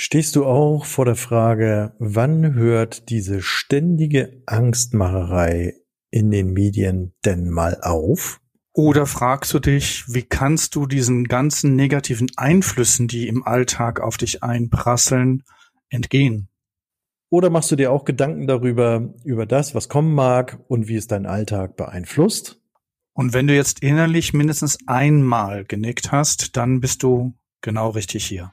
Stehst du auch vor der Frage, wann hört diese ständige Angstmacherei in den Medien denn mal auf? Oder fragst du dich, wie kannst du diesen ganzen negativen Einflüssen, die im Alltag auf dich einprasseln, entgehen? Oder machst du dir auch Gedanken darüber, über das, was kommen mag und wie es deinen Alltag beeinflusst? Und wenn du jetzt innerlich mindestens einmal genickt hast, dann bist du genau richtig hier.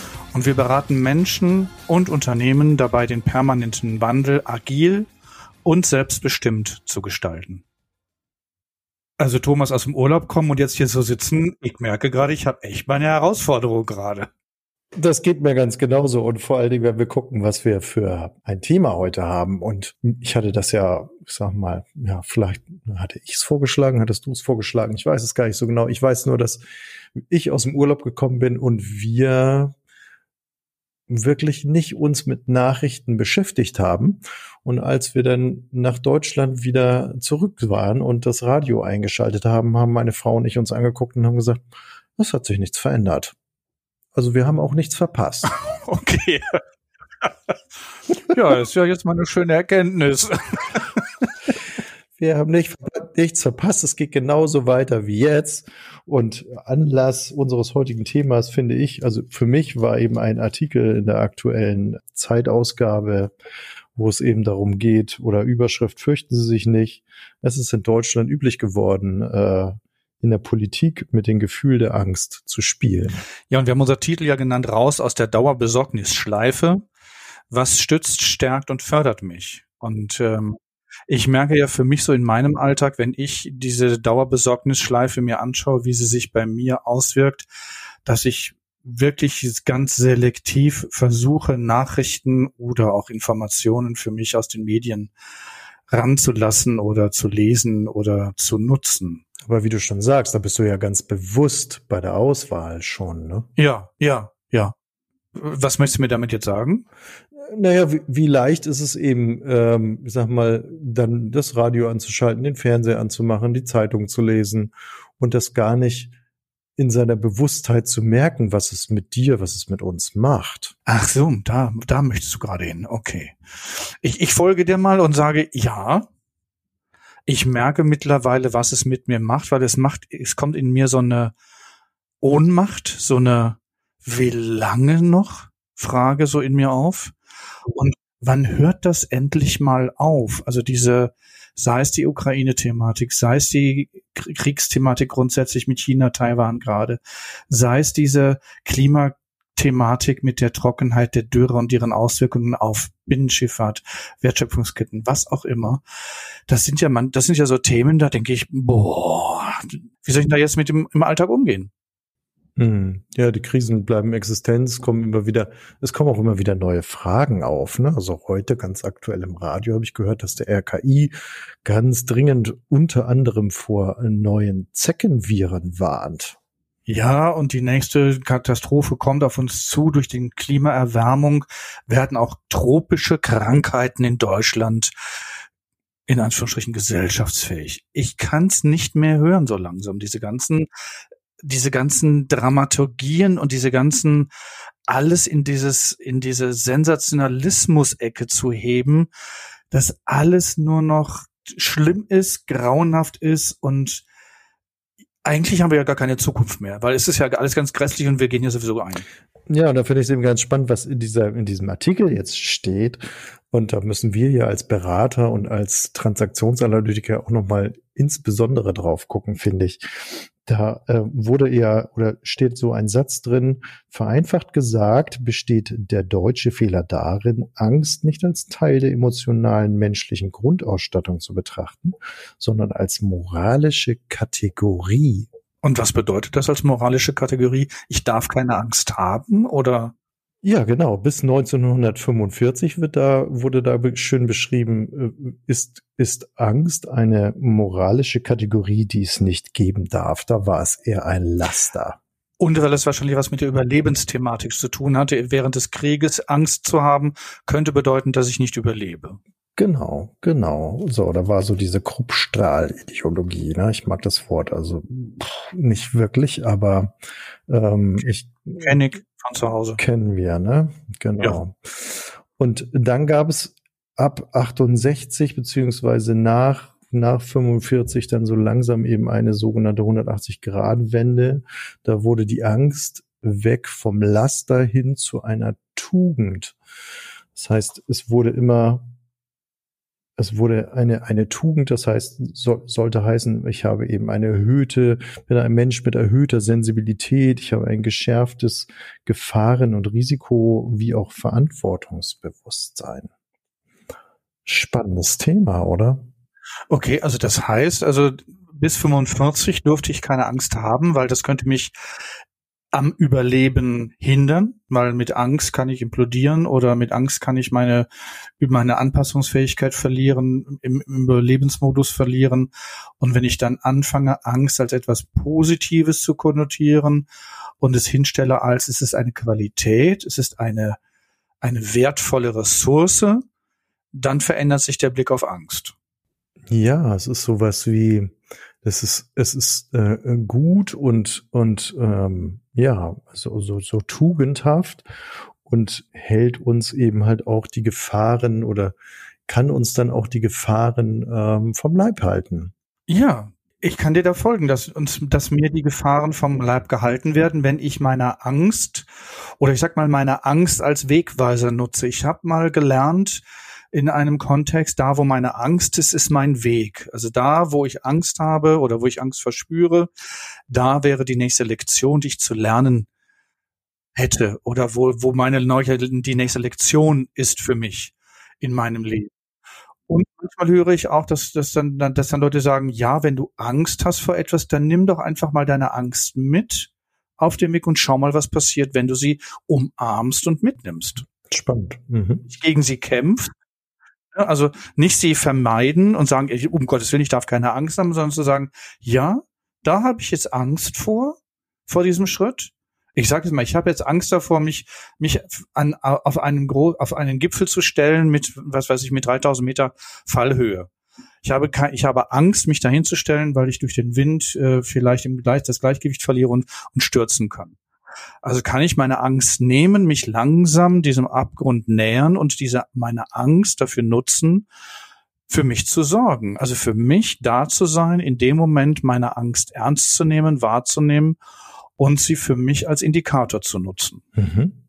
und wir beraten Menschen und Unternehmen dabei, den permanenten Wandel agil und selbstbestimmt zu gestalten. Also Thomas aus dem Urlaub kommen und jetzt hier so sitzen, ich merke gerade, ich habe echt meine Herausforderung gerade. Das geht mir ganz genauso und vor allen Dingen, wenn wir gucken, was wir für ein Thema heute haben. Und ich hatte das ja, ich sag mal, ja, vielleicht hatte ich es vorgeschlagen, hattest du es vorgeschlagen, ich weiß es gar nicht so genau. Ich weiß nur, dass ich aus dem Urlaub gekommen bin und wir wirklich nicht uns mit Nachrichten beschäftigt haben. Und als wir dann nach Deutschland wieder zurück waren und das Radio eingeschaltet haben, haben meine Frau und ich uns angeguckt und haben gesagt, es hat sich nichts verändert. Also wir haben auch nichts verpasst. Okay. ja, ist ja jetzt mal eine schöne Erkenntnis. wir haben nicht, nichts verpasst. Es geht genauso weiter wie jetzt. Und Anlass unseres heutigen Themas finde ich, also für mich war eben ein Artikel in der aktuellen Zeitausgabe, wo es eben darum geht, oder Überschrift, fürchten Sie sich nicht. Es ist in Deutschland üblich geworden, äh, in der Politik mit dem Gefühl der Angst zu spielen. Ja, und wir haben unser Titel ja genannt, raus aus der Dauerbesorgnisschleife. Was stützt, stärkt und fördert mich? Und ähm, ich merke ja für mich so in meinem Alltag, wenn ich diese Dauerbesorgnisschleife mir anschaue, wie sie sich bei mir auswirkt, dass ich wirklich ganz selektiv versuche, Nachrichten oder auch Informationen für mich aus den Medien ranzulassen oder zu lesen oder zu nutzen. Aber wie du schon sagst, da bist du ja ganz bewusst bei der Auswahl schon, ne? Ja, ja, ja. Was möchtest du mir damit jetzt sagen? Naja, wie, wie leicht ist es eben, ähm, ich sag mal, dann das Radio anzuschalten, den Fernseher anzumachen, die Zeitung zu lesen und das gar nicht in seiner Bewusstheit zu merken, was es mit dir, was es mit uns macht. Ach so, da, da möchtest du gerade hin. Okay. Ich, ich folge dir mal und sage, ja, ich merke mittlerweile, was es mit mir macht, weil es macht, es kommt in mir so eine Ohnmacht, so eine, wie lange noch? Frage so in mir auf. Und wann hört das endlich mal auf? Also diese, sei es die Ukraine-Thematik, sei es die Kriegsthematik grundsätzlich mit China, Taiwan gerade, sei es diese Klimathematik mit der Trockenheit der Dürre und ihren Auswirkungen auf Binnenschifffahrt, Wertschöpfungsketten, was auch immer. Das sind ja man, das sind ja so Themen, da denke ich, boah, wie soll ich da jetzt mit dem im Alltag umgehen? Hm. Ja, die Krisen bleiben Existenz, kommen immer wieder, es kommen auch immer wieder neue Fragen auf. Ne? Also heute ganz aktuell im Radio habe ich gehört, dass der RKI ganz dringend unter anderem vor neuen Zeckenviren warnt. Ja, und die nächste Katastrophe kommt auf uns zu. Durch die Klimaerwärmung werden auch tropische Krankheiten in Deutschland in Anführungsstrichen gesellschaftsfähig. Ich kann es nicht mehr hören so langsam. Diese ganzen diese ganzen Dramaturgien und diese ganzen alles in dieses, in diese Sensationalismus-Ecke zu heben, dass alles nur noch schlimm ist, grauenhaft ist und eigentlich haben wir ja gar keine Zukunft mehr, weil es ist ja alles ganz grässlich und wir gehen ja sowieso ein. Ja, und da finde ich es eben ganz spannend, was in dieser, in diesem Artikel jetzt steht. Und da müssen wir ja als Berater und als Transaktionsanalytiker auch nochmal insbesondere drauf gucken, finde ich. Da äh, wurde ja oder steht so ein Satz drin, vereinfacht gesagt, besteht der deutsche Fehler darin, Angst nicht als Teil der emotionalen menschlichen Grundausstattung zu betrachten, sondern als moralische Kategorie. Und was bedeutet das als moralische Kategorie? Ich darf keine Angst haben oder? Ja, genau. Bis 1945 wird da, wurde da schön beschrieben, äh, ist, ist Angst eine moralische Kategorie, die es nicht geben darf. Da war es eher ein Laster. Und weil es wahrscheinlich was mit der Überlebensthematik zu tun hatte, während des Krieges Angst zu haben, könnte bedeuten, dass ich nicht überlebe. Genau, genau. So, da war so diese Kruppstrahl-Ideologie. Ne? Ich mag das Wort also pff, nicht wirklich, aber ähm, ich ich von zu Hause. Kennen wir, ne? Genau. Ja. Und dann gab es ab 68 beziehungsweise nach nach 45 dann so langsam eben eine sogenannte 180-Grad-Wende. Da wurde die Angst weg vom Laster hin zu einer Tugend. Das heißt, es wurde immer es wurde eine, eine Tugend, das heißt, so, sollte heißen, ich habe eben eine erhöhte, bin ein Mensch mit erhöhter Sensibilität, ich habe ein geschärftes Gefahren- und Risiko- wie auch Verantwortungsbewusstsein. Spannendes Thema, oder? Okay, also das heißt, also bis 45 durfte ich keine Angst haben, weil das könnte mich am Überleben hindern, weil mit Angst kann ich implodieren oder mit Angst kann ich meine, meine Anpassungsfähigkeit verlieren, im, im Überlebensmodus verlieren. Und wenn ich dann anfange, Angst als etwas Positives zu konnotieren und es hinstelle als, es ist eine Qualität, es ist eine, eine wertvolle Ressource, dann verändert sich der Blick auf Angst. Ja, es ist sowas wie, es ist, es ist äh, gut und, und ähm, ja, so, so, so tugendhaft und hält uns eben halt auch die Gefahren oder kann uns dann auch die Gefahren ähm, vom Leib halten. Ja, ich kann dir da folgen, dass uns, dass mir die Gefahren vom Leib gehalten werden, wenn ich meiner Angst oder ich sag mal meine Angst als Wegweiser nutze. Ich habe mal gelernt, in einem Kontext, da wo meine Angst ist, ist mein Weg. Also da, wo ich Angst habe oder wo ich Angst verspüre, da wäre die nächste Lektion, die ich zu lernen hätte oder wo, wo meine neue, die nächste Lektion ist für mich in meinem Leben. Und manchmal höre ich auch, dass, dass, dann, dass dann Leute sagen, ja, wenn du Angst hast vor etwas, dann nimm doch einfach mal deine Angst mit auf den Weg und schau mal, was passiert, wenn du sie umarmst und mitnimmst. Spannend. Mhm. Gegen sie kämpft, also nicht sie vermeiden und sagen, um Gottes Willen, ich darf keine Angst haben, sondern zu sagen, ja, da habe ich jetzt Angst vor, vor diesem Schritt. Ich sage es mal, ich habe jetzt Angst davor, mich mich an, auf einen Gro auf einen Gipfel zu stellen mit was weiß ich mit 3000 Meter Fallhöhe. Ich habe kein, ich habe Angst, mich dahin zu stellen, weil ich durch den Wind äh, vielleicht im Gleich, das Gleichgewicht verliere und, und stürzen kann. Also kann ich meine Angst nehmen, mich langsam diesem Abgrund nähern und diese, meine Angst dafür nutzen, für mich zu sorgen. Also für mich da zu sein, in dem Moment meine Angst ernst zu nehmen, wahrzunehmen und sie für mich als Indikator zu nutzen. Mhm.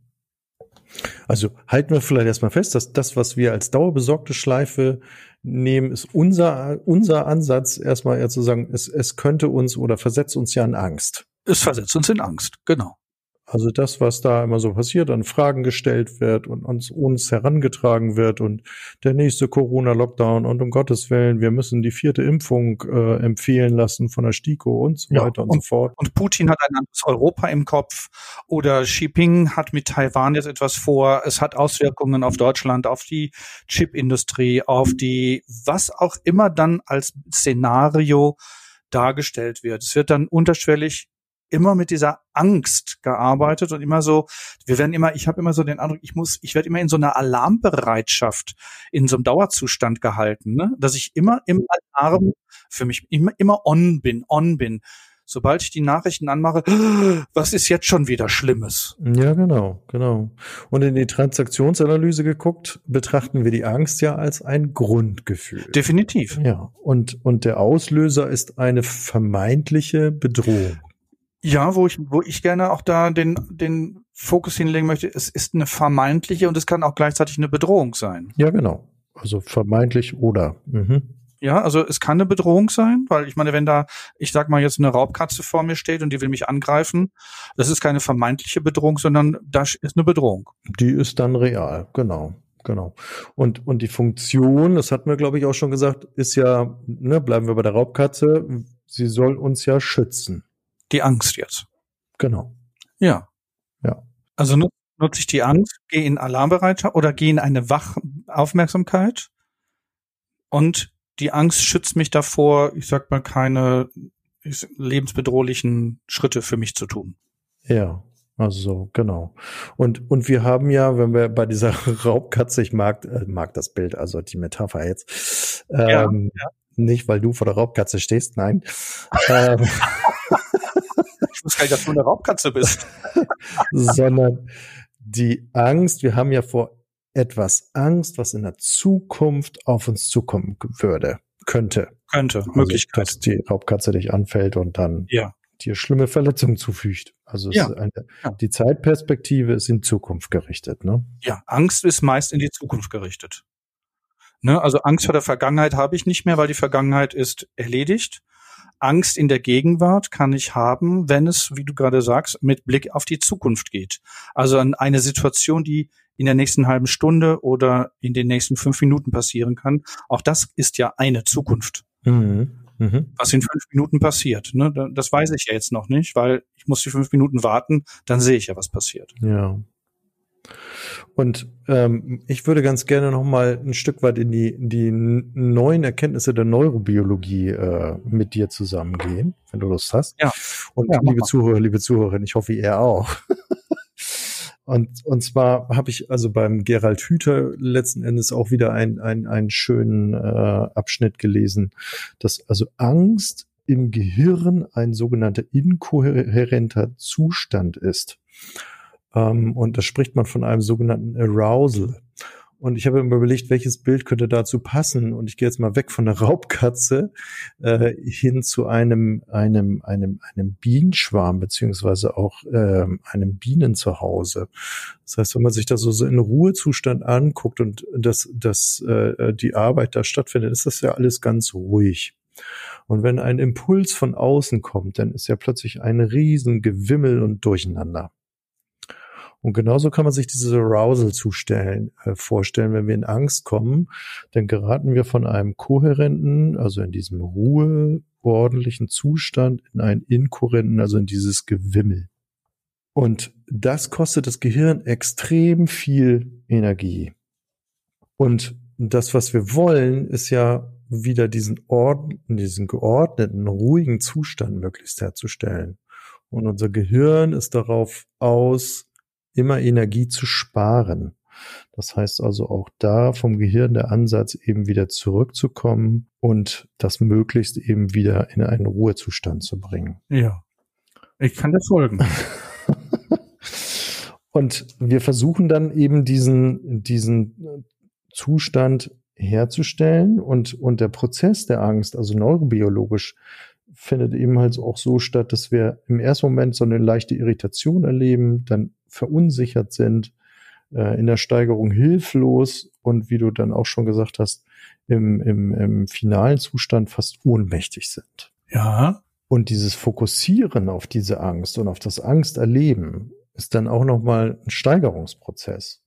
Also halten wir vielleicht erstmal fest, dass das, was wir als dauerbesorgte Schleife nehmen, ist unser, unser Ansatz, erstmal eher zu sagen, es, es könnte uns oder versetzt uns ja in Angst. Es versetzt uns in Angst, genau. Also das, was da immer so passiert, an Fragen gestellt wird und uns, uns herangetragen wird und der nächste Corona-Lockdown und um Gottes Willen, wir müssen die vierte Impfung äh, empfehlen lassen von der STIKO und so ja, weiter und, und, so fort. Und Putin hat ein anderes Europa im Kopf oder Xi Jinping hat mit Taiwan jetzt etwas vor. Es hat Auswirkungen auf Deutschland, auf die Chipindustrie, auf die, was auch immer dann als Szenario dargestellt wird. Es wird dann unterschwellig immer mit dieser Angst gearbeitet und immer so, wir werden immer, ich habe immer so den Eindruck, ich muss, ich werde immer in so einer Alarmbereitschaft, in so einem Dauerzustand gehalten, ne? dass ich immer im Alarm für mich immer, immer on bin, on bin. Sobald ich die Nachrichten anmache, was ist jetzt schon wieder Schlimmes? Ja, genau, genau. Und in die Transaktionsanalyse geguckt, betrachten wir die Angst ja als ein Grundgefühl. Definitiv. Ja. Und, und der Auslöser ist eine vermeintliche Bedrohung. Ja, wo ich, wo ich gerne auch da den, den Fokus hinlegen möchte, es ist eine vermeintliche und es kann auch gleichzeitig eine Bedrohung sein. Ja, genau. Also vermeintlich oder. Mhm. Ja, also es kann eine Bedrohung sein, weil ich meine, wenn da, ich sag mal jetzt eine Raubkatze vor mir steht und die will mich angreifen, das ist keine vermeintliche Bedrohung, sondern das ist eine Bedrohung. Die ist dann real, genau. Genau. Und, und die Funktion, das hatten wir, glaube ich, auch schon gesagt, ist ja, ne, bleiben wir bei der Raubkatze, sie soll uns ja schützen die Angst jetzt. Genau. Ja. Ja. Also nutze ich die Angst, gehe in Alarmbereitschaft oder gehe in eine Wachaufmerksamkeit und die Angst schützt mich davor, ich sag mal, keine lebensbedrohlichen Schritte für mich zu tun. Ja, also so, genau. Und, und wir haben ja, wenn wir bei dieser Raubkatze, ich mag, äh, mag das Bild, also die Metapher jetzt, ähm, ja, ja. nicht, weil du vor der Raubkatze stehst, nein. ähm, gar nicht, dass du eine Raubkatze bist. sondern die Angst, wir haben ja vor etwas Angst, was in der Zukunft auf uns zukommen würde, könnte. Könnte, also, Möglichkeit. Dass die Raubkatze dich anfällt und dann ja. dir schlimme Verletzungen zufügt. Also ja. eine, ja. die Zeitperspektive ist in Zukunft gerichtet, ne? Ja, Angst ist meist in die Zukunft gerichtet. Ne? Also Angst vor der Vergangenheit habe ich nicht mehr, weil die Vergangenheit ist erledigt. Angst in der Gegenwart kann ich haben, wenn es, wie du gerade sagst, mit Blick auf die Zukunft geht. Also an eine Situation, die in der nächsten halben Stunde oder in den nächsten fünf Minuten passieren kann. Auch das ist ja eine Zukunft. Mhm. Mhm. Was in fünf Minuten passiert. Ne? Das weiß ich ja jetzt noch nicht, weil ich muss die fünf Minuten warten, dann sehe ich ja, was passiert. Ja. Und ähm, ich würde ganz gerne noch mal ein Stück weit in die, in die neuen Erkenntnisse der Neurobiologie äh, mit dir zusammengehen, wenn du Lust hast. Ja. Und ja, liebe Zuhörer, liebe Zuhörerin, ich hoffe, ihr auch. und, und zwar habe ich also beim Gerald Hüther letzten Endes auch wieder ein, ein, einen schönen äh, Abschnitt gelesen, dass also Angst im Gehirn ein sogenannter inkohärenter Zustand ist. Ähm, und da spricht man von einem sogenannten Arousal. Und ich habe immer überlegt, welches Bild könnte dazu passen. Und ich gehe jetzt mal weg von der Raubkatze äh, hin zu einem, einem, einem, einem Bienenschwarm, beziehungsweise auch äh, einem Bienen zu Hause. Das heißt, wenn man sich das so, in Ruhezustand anguckt und das, das, äh, die Arbeit da stattfindet, ist das ja alles ganz ruhig. Und wenn ein Impuls von außen kommt, dann ist ja plötzlich ein Riesengewimmel und Durcheinander. Und genauso kann man sich diese Arousal-Zustellen äh, vorstellen. Wenn wir in Angst kommen, dann geraten wir von einem kohärenten, also in diesem Ruhe, ordentlichen Zustand in einen inkohärenten, also in dieses Gewimmel. Und das kostet das Gehirn extrem viel Energie. Und das, was wir wollen, ist ja wieder diesen Ord diesen geordneten, ruhigen Zustand möglichst herzustellen. Und unser Gehirn ist darauf aus, immer Energie zu sparen. Das heißt also auch da vom Gehirn der Ansatz eben wieder zurückzukommen und das möglichst eben wieder in einen Ruhezustand zu bringen. Ja. Ich kann das folgen. und wir versuchen dann eben diesen, diesen Zustand herzustellen und, und der Prozess der Angst, also neurobiologisch, findet eben halt auch so statt, dass wir im ersten Moment so eine leichte Irritation erleben, dann verunsichert sind, äh, in der Steigerung hilflos und wie du dann auch schon gesagt hast, im, im, im finalen Zustand fast ohnmächtig sind. Ja. Und dieses Fokussieren auf diese Angst und auf das Angsterleben ist dann auch nochmal ein Steigerungsprozess.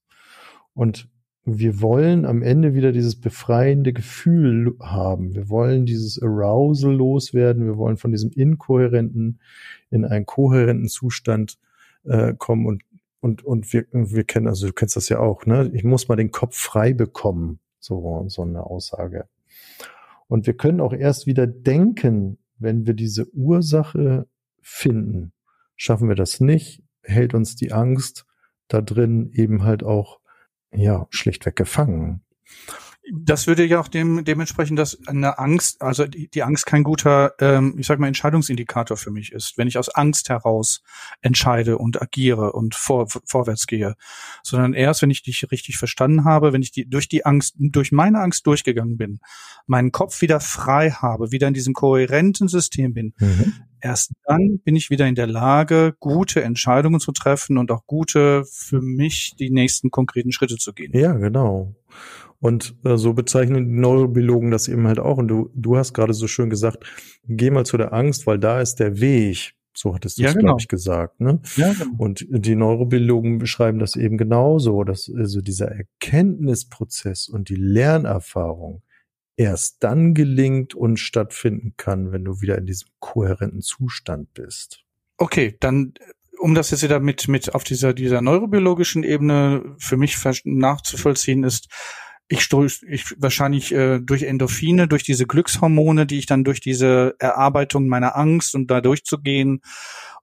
Und wir wollen am Ende wieder dieses befreiende Gefühl haben. Wir wollen dieses Arousal loswerden. Wir wollen von diesem inkohärenten in einen kohärenten Zustand äh, kommen und und und wir wir kennen also du kennst das ja auch, ne? Ich muss mal den Kopf frei bekommen, so so eine Aussage. Und wir können auch erst wieder denken, wenn wir diese Ursache finden. Schaffen wir das nicht, hält uns die Angst da drin eben halt auch ja, schlichtweg gefangen. Das würde ja auch dem, dementsprechend, dass eine Angst, also die, die Angst kein guter, ähm, ich sag mal, Entscheidungsindikator für mich ist, wenn ich aus Angst heraus entscheide und agiere und vor, vorwärts gehe, sondern erst, wenn ich dich richtig verstanden habe, wenn ich die, durch die Angst, durch meine Angst durchgegangen bin, meinen Kopf wieder frei habe, wieder in diesem kohärenten System bin, mhm. Erst dann bin ich wieder in der Lage, gute Entscheidungen zu treffen und auch gute für mich die nächsten konkreten Schritte zu gehen. Ja, genau. Und äh, so bezeichnen die Neurobiologen das eben halt auch. Und du, du hast gerade so schön gesagt, geh mal zu der Angst, weil da ist der Weg. So hattest du es, ja, genau. glaube ich, gesagt. Ne? Ja, genau. Und die Neurobiologen beschreiben das eben genauso, dass also dieser Erkenntnisprozess und die Lernerfahrung erst dann gelingt und stattfinden kann, wenn du wieder in diesem kohärenten Zustand bist. Okay, dann um das jetzt wieder mit, mit auf dieser, dieser neurobiologischen Ebene für mich nachzuvollziehen ist, ich, ich wahrscheinlich äh, durch Endorphine, durch diese Glückshormone, die ich dann durch diese Erarbeitung meiner Angst und da durchzugehen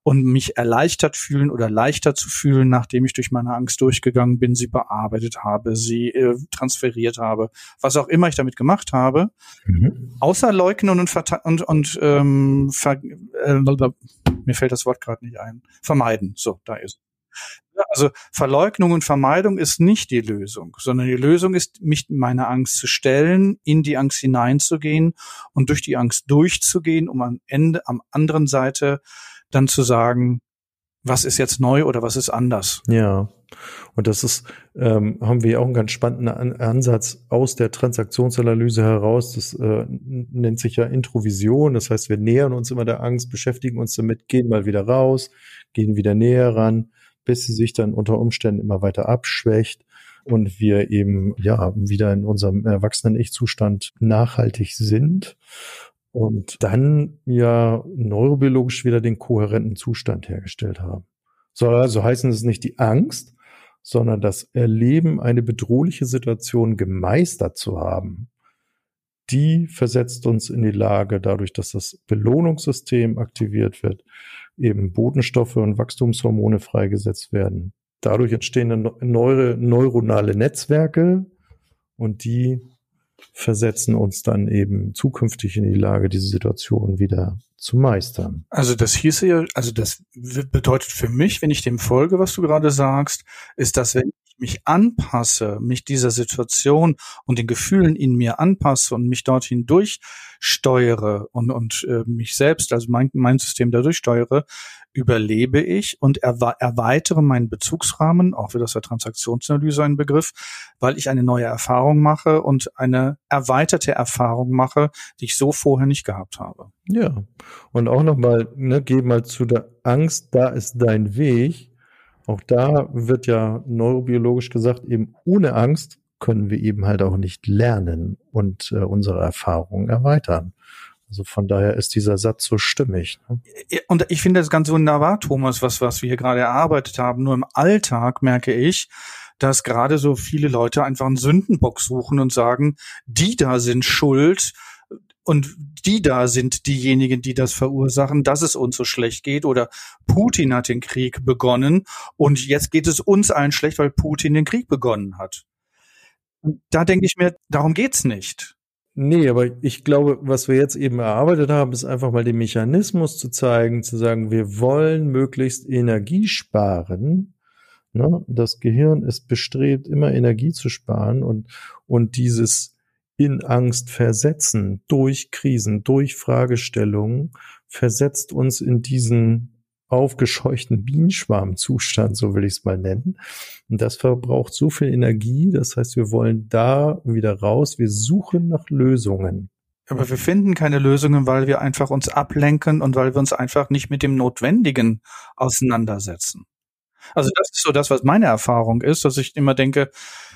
und mich erleichtert fühlen oder leichter zu fühlen, nachdem ich durch meine Angst durchgegangen bin, sie bearbeitet habe, sie äh, transferiert habe, was auch immer ich damit gemacht habe, mhm. außer leugnen und und, und ähm, äh, mir fällt das Wort gerade nicht ein, vermeiden. So, da ist. Also Verleugnung und Vermeidung ist nicht die Lösung, sondern die Lösung ist, mich meiner Angst zu stellen, in die Angst hineinzugehen und durch die Angst durchzugehen, um am Ende, am anderen Seite dann zu sagen, was ist jetzt neu oder was ist anders. Ja. Und das ist, ähm, haben wir auch einen ganz spannenden An Ansatz aus der Transaktionsanalyse heraus. Das äh, nennt sich ja Introvision. Das heißt, wir nähern uns immer der Angst, beschäftigen uns damit, gehen mal wieder raus, gehen wieder näher ran, bis sie sich dann unter Umständen immer weiter abschwächt und wir eben ja wieder in unserem erwachsenen Ich-Zustand nachhaltig sind und dann ja neurobiologisch wieder den kohärenten Zustand hergestellt haben. Soll also heißen, es ist nicht die Angst, sondern das Erleben, eine bedrohliche Situation gemeistert zu haben, die versetzt uns in die Lage, dadurch, dass das Belohnungssystem aktiviert wird, eben Botenstoffe und Wachstumshormone freigesetzt werden. Dadurch entstehen neue neuronale Netzwerke und die versetzen uns dann eben zukünftig in die Lage, diese Situation wieder zu meistern. Also das hieße ja, also das bedeutet für mich, wenn ich dem folge, was du gerade sagst, ist, dass wenn ich mich anpasse, mich dieser Situation und den Gefühlen in mir anpasse und mich dorthin durchsteuere und, und äh, mich selbst, also mein, mein System dadurch steuere, überlebe ich und erweitere meinen Bezugsrahmen, auch wieder aus der Transaktionsanalyse ein Begriff, weil ich eine neue Erfahrung mache und eine erweiterte Erfahrung mache, die ich so vorher nicht gehabt habe. Ja, und auch nochmal, ne, geh mal zu der Angst, da ist dein Weg. Auch da wird ja neurobiologisch gesagt, eben ohne Angst können wir eben halt auch nicht lernen und äh, unsere Erfahrungen erweitern. Also von daher ist dieser Satz so stimmig. Ne? Und ich finde das ganz wunderbar, Thomas, was, was wir hier gerade erarbeitet haben. Nur im Alltag merke ich, dass gerade so viele Leute einfach einen Sündenbock suchen und sagen, die da sind schuld und die da sind diejenigen, die das verursachen, dass es uns so schlecht geht oder Putin hat den Krieg begonnen und jetzt geht es uns allen schlecht, weil Putin den Krieg begonnen hat. Da denke ich mir, darum geht's nicht. Nee, aber ich glaube, was wir jetzt eben erarbeitet haben, ist einfach mal den Mechanismus zu zeigen, zu sagen, wir wollen möglichst Energie sparen. Ne? Das Gehirn ist bestrebt, immer Energie zu sparen und, und dieses in Angst versetzen durch Krisen, durch Fragestellungen versetzt uns in diesen aufgescheuchten Bienenschwarmzustand, so will ich es mal nennen. Und das verbraucht so viel Energie. Das heißt, wir wollen da wieder raus. Wir suchen nach Lösungen. Aber wir finden keine Lösungen, weil wir einfach uns ablenken und weil wir uns einfach nicht mit dem Notwendigen auseinandersetzen. Also das ist so das, was meine Erfahrung ist, dass ich immer denke,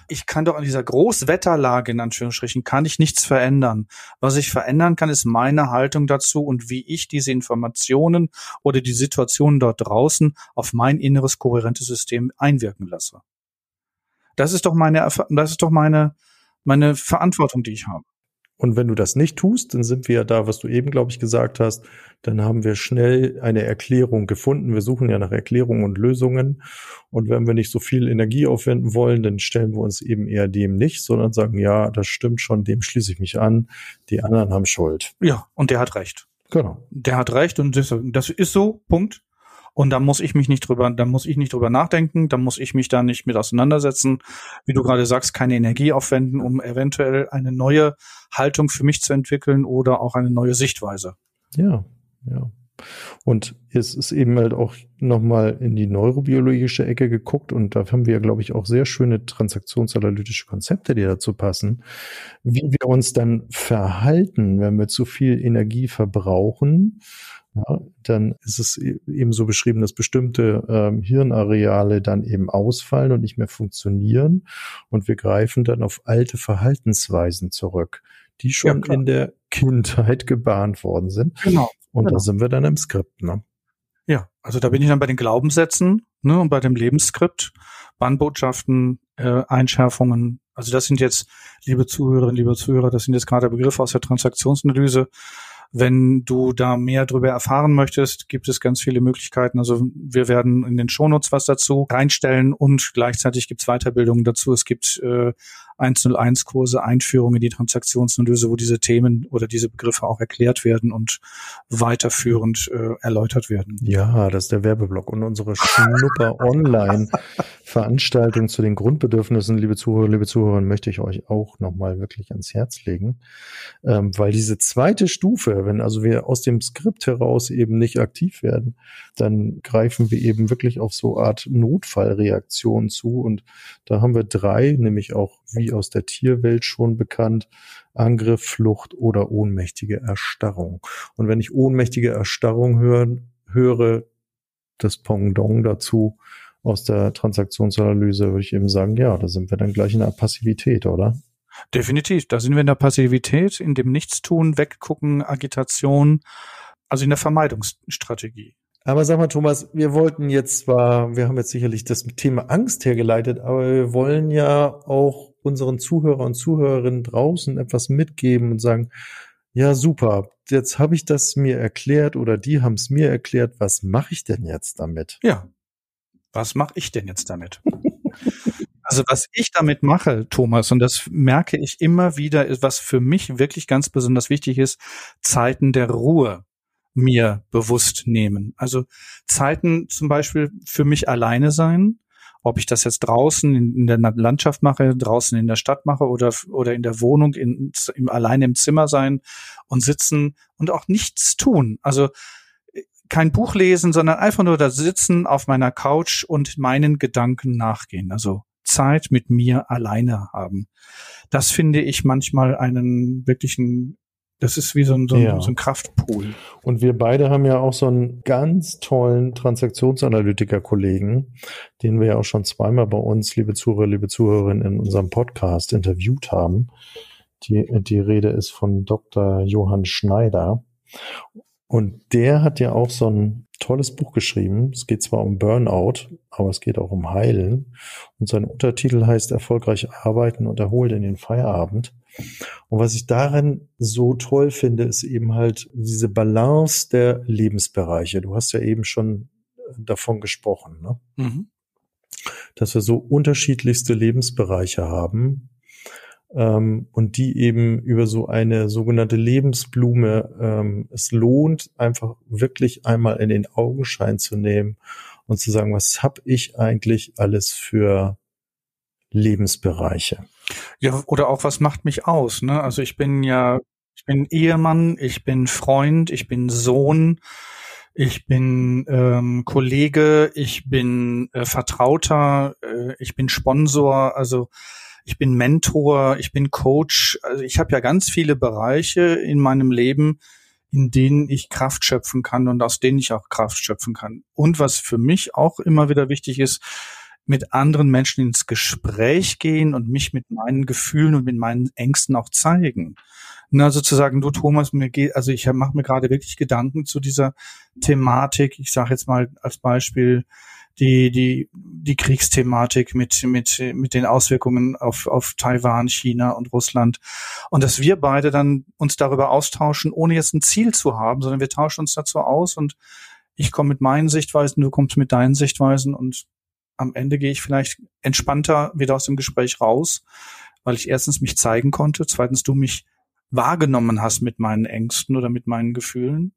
ich kann doch an dieser Großwetterlage in Anführungsstrichen kann ich nichts verändern. Was ich verändern kann, ist meine Haltung dazu und wie ich diese Informationen oder die Situationen dort draußen auf mein inneres kohärentes System einwirken lasse. Das ist doch meine, das ist doch meine, meine Verantwortung, die ich habe. Und wenn du das nicht tust, dann sind wir ja da, was du eben, glaube ich, gesagt hast, dann haben wir schnell eine Erklärung gefunden. Wir suchen ja nach Erklärungen und Lösungen. Und wenn wir nicht so viel Energie aufwenden wollen, dann stellen wir uns eben eher dem nicht, sondern sagen, ja, das stimmt schon, dem schließe ich mich an. Die anderen haben Schuld. Ja, und der hat recht. Genau. Der hat recht und das, das ist so, Punkt. Und da muss ich mich nicht drüber, da muss ich nicht drüber nachdenken, da muss ich mich da nicht mit auseinandersetzen. Wie du gerade sagst, keine Energie aufwenden, um eventuell eine neue Haltung für mich zu entwickeln oder auch eine neue Sichtweise. Ja, ja. Und es ist eben halt auch nochmal in die neurobiologische Ecke geguckt und da haben wir, glaube ich, auch sehr schöne transaktionsanalytische Konzepte, die dazu passen, wie wir uns dann verhalten, wenn wir zu viel Energie verbrauchen ja, dann ist es e-, eben so beschrieben, dass bestimmte ähm, Hirnareale dann eben ausfallen und nicht mehr funktionieren. Und wir greifen dann auf alte Verhaltensweisen zurück, die schon ja, in der Kindheit gebahnt worden sind. Genau. Und genau. da sind wir dann im Skript. Ne? Ja, Also da bin ich dann bei den Glaubenssätzen ne, und bei dem Lebensskript, Bannbotschaften, äh, Einschärfungen. Also das sind jetzt, liebe Zuhörerinnen, liebe Zuhörer, das sind jetzt gerade Begriffe aus der Transaktionsanalyse. Wenn du da mehr darüber erfahren möchtest, gibt es ganz viele Möglichkeiten. Also wir werden in den Shownotes was dazu reinstellen und gleichzeitig gibt es Weiterbildungen dazu. Es gibt äh, 101-Kurse, Einführung in die Transaktionsanalyse, wo diese Themen oder diese Begriffe auch erklärt werden und weiterführend äh, erläutert werden. Ja, das ist der Werbeblock und unsere Schnupper Online Veranstaltung zu den Grundbedürfnissen, liebe Zuhörer, liebe Zuhörer, möchte ich euch auch nochmal wirklich ans Herz legen, ähm, weil diese zweite Stufe, wenn also wir aus dem Skript heraus eben nicht aktiv werden, dann greifen wir eben wirklich auf so Art Notfallreaktion zu und da haben wir drei, nämlich auch wie aus der Tierwelt schon bekannt, Angriff, Flucht oder ohnmächtige Erstarrung. Und wenn ich ohnmächtige Erstarrung höre, höre das Pendant dazu aus der Transaktionsanalyse, würde ich eben sagen, ja, da sind wir dann gleich in der Passivität, oder? Definitiv. Da sind wir in der Passivität, in dem Nichtstun, Weggucken, Agitation, also in der Vermeidungsstrategie. Aber sag mal, Thomas, wir wollten jetzt zwar, wir haben jetzt sicherlich das Thema Angst hergeleitet, aber wir wollen ja auch unseren Zuhörer und Zuhörerinnen draußen etwas mitgeben und sagen, ja, super, jetzt habe ich das mir erklärt oder die haben es mir erklärt, was mache ich denn jetzt damit? Ja, was mache ich denn jetzt damit? Also was ich damit mache, Thomas, und das merke ich immer wieder, ist, was für mich wirklich ganz besonders wichtig ist, Zeiten der Ruhe mir bewusst nehmen. Also Zeiten zum Beispiel für mich alleine sein, ob ich das jetzt draußen in, der Landschaft mache, draußen in der Stadt mache oder, oder in der Wohnung, in, im, alleine im Zimmer sein und sitzen und auch nichts tun. Also kein Buch lesen, sondern einfach nur da sitzen auf meiner Couch und meinen Gedanken nachgehen. Also Zeit mit mir alleine haben. Das finde ich manchmal einen wirklichen das ist wie so ein, so ein, ja. so ein Kraftpool. Und wir beide haben ja auch so einen ganz tollen Transaktionsanalytiker-Kollegen, den wir ja auch schon zweimal bei uns, liebe Zuhörer, liebe Zuhörerinnen, in unserem Podcast interviewt haben. Die, die Rede ist von Dr. Johann Schneider. Und der hat ja auch so ein tolles Buch geschrieben. Es geht zwar um Burnout, aber es geht auch um Heilen. Und sein Untertitel heißt Erfolgreich arbeiten und erholt in den Feierabend. Und was ich daran so toll finde, ist eben halt diese Balance der Lebensbereiche. Du hast ja eben schon davon gesprochen, ne? Mhm. dass wir so unterschiedlichste Lebensbereiche haben ähm, und die eben über so eine sogenannte Lebensblume ähm, es lohnt, einfach wirklich einmal in den Augenschein zu nehmen und zu sagen, was habe ich eigentlich alles für Lebensbereiche? Ja, oder auch was macht mich aus? Ne? Also ich bin ja, ich bin Ehemann, ich bin Freund, ich bin Sohn, ich bin ähm, Kollege, ich bin äh, Vertrauter, äh, ich bin Sponsor, also ich bin Mentor, ich bin Coach. Also ich habe ja ganz viele Bereiche in meinem Leben, in denen ich Kraft schöpfen kann und aus denen ich auch Kraft schöpfen kann. Und was für mich auch immer wieder wichtig ist, mit anderen Menschen ins Gespräch gehen und mich mit meinen Gefühlen und mit meinen Ängsten auch zeigen. Na, sozusagen, du Thomas, mir geht, also ich mache mir gerade wirklich Gedanken zu dieser Thematik. Ich sage jetzt mal als Beispiel die die die Kriegsthematik mit mit mit den Auswirkungen auf auf Taiwan, China und Russland. Und dass wir beide dann uns darüber austauschen, ohne jetzt ein Ziel zu haben, sondern wir tauschen uns dazu aus und ich komme mit meinen Sichtweisen, du kommst mit deinen Sichtweisen und am Ende gehe ich vielleicht entspannter wieder aus dem Gespräch raus, weil ich erstens mich zeigen konnte, zweitens du mich wahrgenommen hast mit meinen Ängsten oder mit meinen Gefühlen,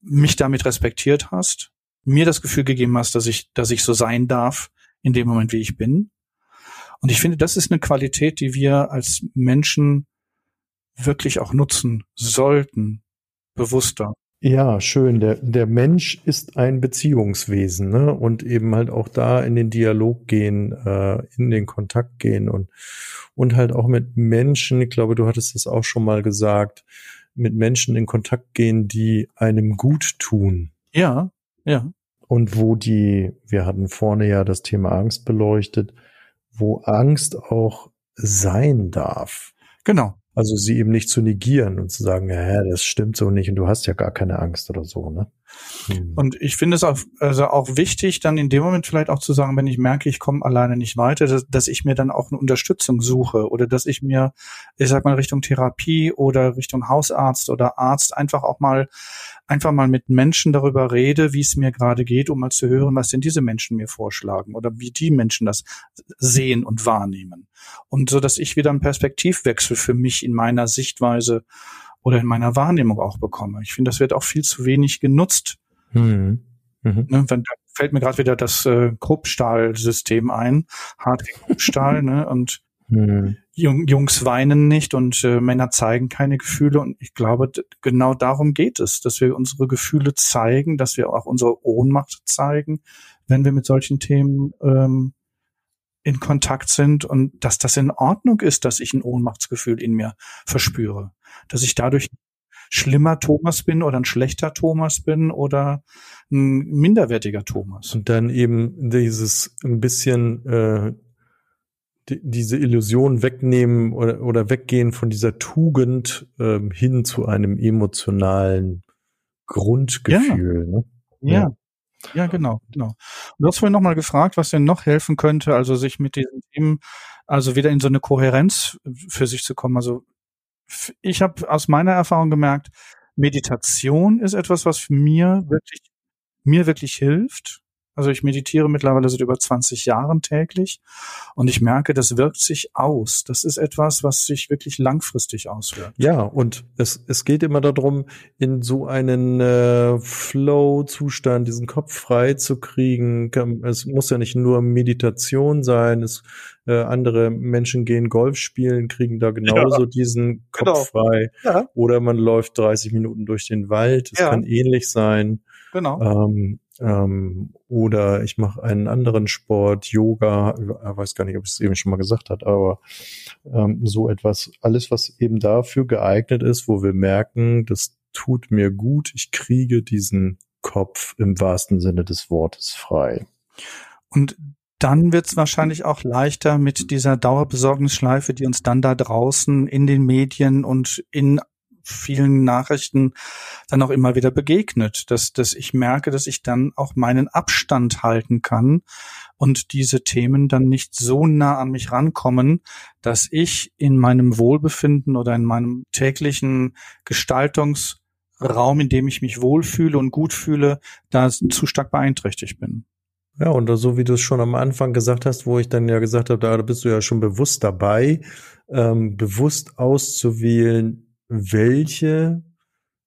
mich damit respektiert hast, mir das Gefühl gegeben hast, dass ich, dass ich so sein darf in dem Moment, wie ich bin. Und ich finde, das ist eine Qualität, die wir als Menschen wirklich auch nutzen sollten, bewusster. Ja, schön. Der, der Mensch ist ein Beziehungswesen, ne? Und eben halt auch da in den Dialog gehen, äh, in den Kontakt gehen und, und halt auch mit Menschen, ich glaube, du hattest das auch schon mal gesagt, mit Menschen in Kontakt gehen, die einem gut tun. Ja, ja. Und wo die, wir hatten vorne ja das Thema Angst beleuchtet, wo Angst auch sein darf. Genau. Also sie eben nicht zu negieren und zu sagen, ja, das stimmt so nicht und du hast ja gar keine Angst oder so, ne? Hm. Und ich finde es auch, also auch wichtig, dann in dem Moment vielleicht auch zu sagen, wenn ich merke, ich komme alleine nicht weiter, dass, dass ich mir dann auch eine Unterstützung suche oder dass ich mir, ich sag mal, Richtung Therapie oder Richtung Hausarzt oder Arzt einfach auch mal einfach mal mit Menschen darüber rede, wie es mir gerade geht, um mal zu hören, was denn diese Menschen mir vorschlagen oder wie die Menschen das sehen und wahrnehmen. Und so, dass ich wieder einen Perspektivwechsel für mich in meiner Sichtweise oder in meiner Wahrnehmung auch bekomme. Ich finde, das wird auch viel zu wenig genutzt. Mhm. Mhm. Ne, wenn, da fällt mir gerade wieder das äh, Kruppstahl-System ein, Hart-Kruppstahl, ne, und mhm. Jungs weinen nicht und äh, Männer zeigen keine Gefühle. Und ich glaube, genau darum geht es, dass wir unsere Gefühle zeigen, dass wir auch unsere Ohnmacht zeigen, wenn wir mit solchen Themen ähm, in Kontakt sind und dass das in Ordnung ist, dass ich ein Ohnmachtsgefühl in mir verspüre. Dass ich dadurch schlimmer Thomas bin oder ein schlechter Thomas bin oder ein minderwertiger Thomas. Und dann eben dieses ein bisschen äh, die, diese Illusion wegnehmen oder, oder weggehen von dieser Tugend ähm, hin zu einem emotionalen Grundgefühl. Ja. Ne? ja. ja. Ja, genau, genau. Du hast vorhin nochmal gefragt, was denn noch helfen könnte, also sich mit diesen Themen, also wieder in so eine Kohärenz für sich zu kommen. Also ich habe aus meiner Erfahrung gemerkt, Meditation ist etwas, was mir wirklich, mir wirklich hilft. Also ich meditiere mittlerweile seit über 20 Jahren täglich und ich merke, das wirkt sich aus. Das ist etwas, was sich wirklich langfristig auswirkt. Ja, und es, es geht immer darum, in so einen äh, Flow-Zustand, diesen Kopf frei zu kriegen. Es muss ja nicht nur Meditation sein. Es, äh, andere Menschen gehen Golf spielen, kriegen da genauso ja, diesen Kopf genau. frei. Ja. Oder man läuft 30 Minuten durch den Wald. Es ja. kann ähnlich sein. Genau. Ähm, ähm, oder ich mache einen anderen Sport, Yoga, ich weiß gar nicht, ob ich es eben schon mal gesagt hat, aber ähm, so etwas, alles, was eben dafür geeignet ist, wo wir merken, das tut mir gut, ich kriege diesen Kopf im wahrsten Sinne des Wortes frei. Und dann wird es wahrscheinlich auch leichter mit dieser Dauerbesorgnisschleife, die uns dann da draußen in den Medien und in vielen Nachrichten dann auch immer wieder begegnet, dass, dass ich merke, dass ich dann auch meinen Abstand halten kann und diese Themen dann nicht so nah an mich rankommen, dass ich in meinem Wohlbefinden oder in meinem täglichen Gestaltungsraum, in dem ich mich wohlfühle und gut fühle, da zu stark beeinträchtigt bin. Ja, und so wie du es schon am Anfang gesagt hast, wo ich dann ja gesagt habe, da bist du ja schon bewusst dabei, ähm, bewusst auszuwählen, welche,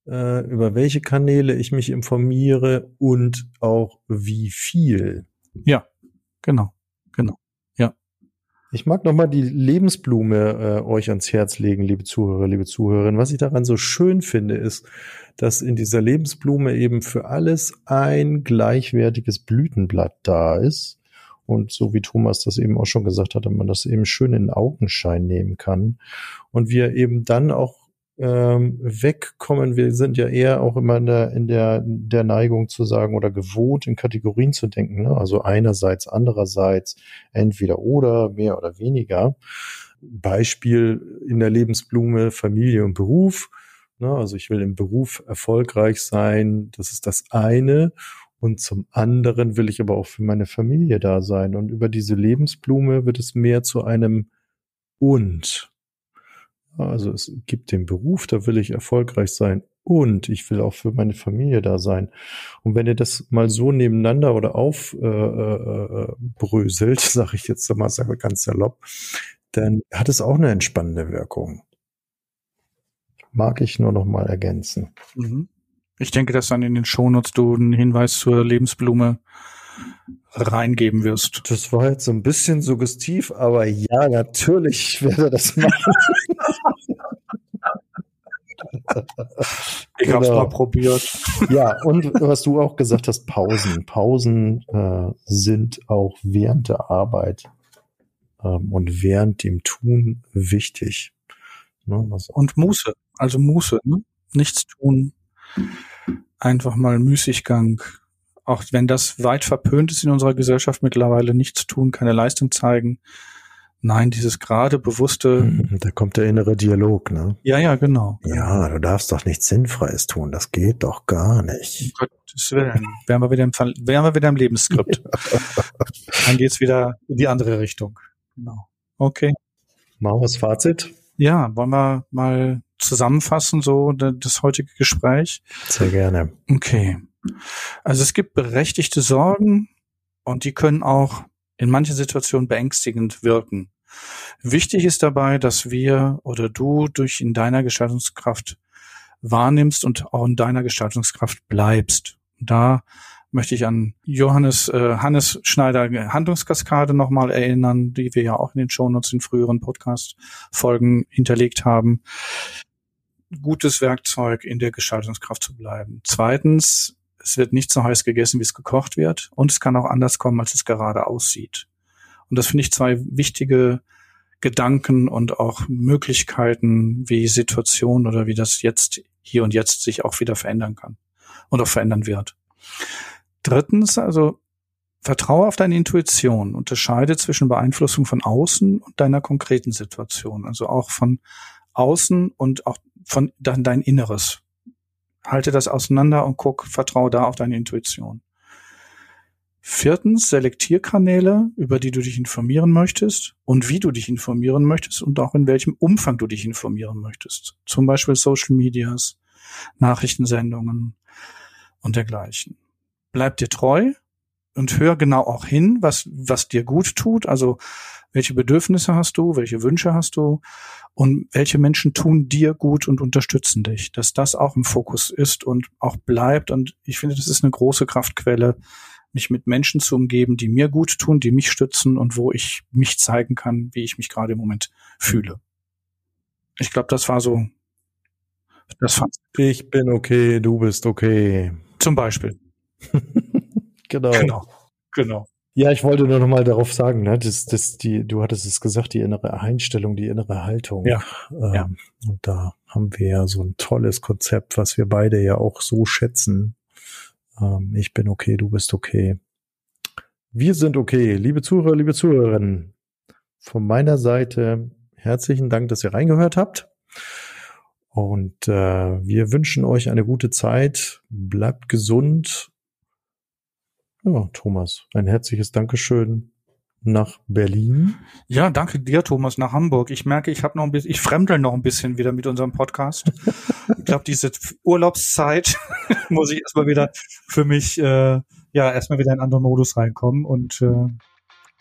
äh, über welche Kanäle ich mich informiere und auch wie viel. Ja, genau, genau, ja. Ich mag nochmal die Lebensblume äh, euch ans Herz legen, liebe Zuhörer, liebe Zuhörerinnen. Was ich daran so schön finde, ist, dass in dieser Lebensblume eben für alles ein gleichwertiges Blütenblatt da ist. Und so wie Thomas das eben auch schon gesagt hat, man das eben schön in Augenschein nehmen kann. Und wir eben dann auch ähm, wegkommen. Wir sind ja eher auch immer in der, in der, der Neigung zu sagen oder gewohnt, in Kategorien zu denken. Ne? Also einerseits, andererseits, entweder oder, mehr oder weniger. Beispiel in der Lebensblume Familie und Beruf. Ne? Also ich will im Beruf erfolgreich sein. Das ist das eine. Und zum anderen will ich aber auch für meine Familie da sein. Und über diese Lebensblume wird es mehr zu einem und. Also es gibt den Beruf, da will ich erfolgreich sein und ich will auch für meine Familie da sein. Und wenn ihr das mal so nebeneinander oder aufbröselt, äh, äh, sage ich jetzt mal ganz salopp, dann hat es auch eine entspannende Wirkung. Mag ich nur noch mal ergänzen. Mhm. Ich denke, dass dann in den Shownotes du einen Hinweis zur Lebensblume reingeben wirst. Das war jetzt so ein bisschen suggestiv, aber ja, natürlich werde das machen. ich genau. habe es mal probiert. Ja, und was du auch gesagt hast, Pausen. Pausen äh, sind auch während der Arbeit ähm, und während dem Tun wichtig. Ne, und Muße, also Muße, ne? nichts tun, einfach mal Müßiggang, auch wenn das weit verpönt ist in unserer Gesellschaft mittlerweile, nichts tun, keine Leistung zeigen, Nein, dieses gerade bewusste. Hm, Da kommt der innere Dialog, ne? Ja, ja, genau. Ja, du darfst doch nichts Sinnfreies tun. Das geht doch gar Um nicht. Gottes Willen. Wären wir wieder im, wären wir wieder im Lebensskript. Dann geht's wieder in die andere Richtung. Genau. Okay. Das Fazit? Ja, wollen wir mal zusammenfassen, so das heutige Gespräch? Sehr gerne. Okay. Also es gibt berechtigte Sorgen und die können auch in manchen Situationen beängstigend wirken. Wichtig ist dabei, dass wir oder du durch in deiner Gestaltungskraft wahrnimmst und auch in deiner Gestaltungskraft bleibst. Da möchte ich an Johannes äh, Hannes Schneider Handlungskaskade nochmal erinnern, die wir ja auch in den Shownotes in früheren Podcast-Folgen hinterlegt haben. Gutes Werkzeug, in der Gestaltungskraft zu bleiben. Zweitens, es wird nicht so heiß gegessen, wie es gekocht wird. Und es kann auch anders kommen, als es gerade aussieht. Und das finde ich zwei wichtige Gedanken und auch Möglichkeiten, wie Situation oder wie das jetzt hier und jetzt sich auch wieder verändern kann und auch verändern wird. Drittens, also vertraue auf deine Intuition, unterscheide zwischen Beeinflussung von außen und deiner konkreten Situation, also auch von außen und auch von dein, dein Inneres. Halte das auseinander und guck, vertraue da auf deine Intuition. Viertens, Selektierkanäle, über die du dich informieren möchtest und wie du dich informieren möchtest und auch in welchem Umfang du dich informieren möchtest. Zum Beispiel Social Medias, Nachrichtensendungen und dergleichen. Bleib dir treu und hör genau auch hin, was, was dir gut tut. Also, welche Bedürfnisse hast du, welche Wünsche hast du und welche Menschen tun dir gut und unterstützen dich, dass das auch im Fokus ist und auch bleibt. Und ich finde, das ist eine große Kraftquelle, mich mit Menschen zu umgeben, die mir gut tun, die mich stützen und wo ich mich zeigen kann, wie ich mich gerade im Moment fühle. Ich glaube, das war so das Fazit. Ich bin okay, du bist okay. Zum Beispiel. Genau. Genau. Genau. Ja, ich wollte nur noch mal darauf sagen, ne, das, das, die, du hattest es gesagt, die innere Einstellung, die innere Haltung. Ja, Ähm, ja. Und da haben wir ja so ein tolles Konzept, was wir beide ja auch so schätzen. Ähm, ich bin okay, du bist okay. Wir sind okay. Liebe Zuhörer, liebe Zuhörerinnen, von meiner Seite herzlichen Dank, dass ihr reingehört habt. Und äh, wir wünschen euch eine gute Zeit. Bleibt gesund. Ja, Thomas, ein herzliches Dankeschön nach Berlin. Ja, danke dir, Thomas, nach Hamburg. Ich merke, ich habe noch ein bisschen, ich fremdel noch ein bisschen wieder mit unserem Podcast. ich glaube, diese Urlaubszeit muss ich erstmal wieder für mich, äh, ja, erstmal wieder in einen anderen Modus reinkommen. Und äh,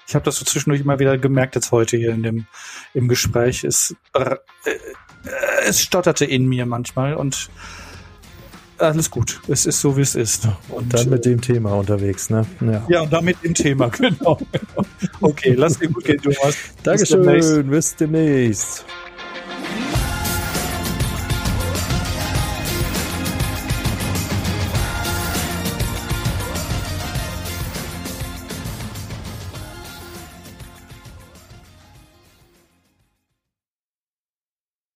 ich habe das so zwischendurch immer wieder gemerkt, jetzt heute hier in dem im Gespräch. Es, äh, äh, es stotterte in mir manchmal und alles gut. Es ist so, wie es ist. Und dann mit dem Thema unterwegs, ne? Ja. ja, und damit im Thema, genau. okay, lass dir gut gehen, Thomas. Bis demnächst. Dankeschön, bis demnächst.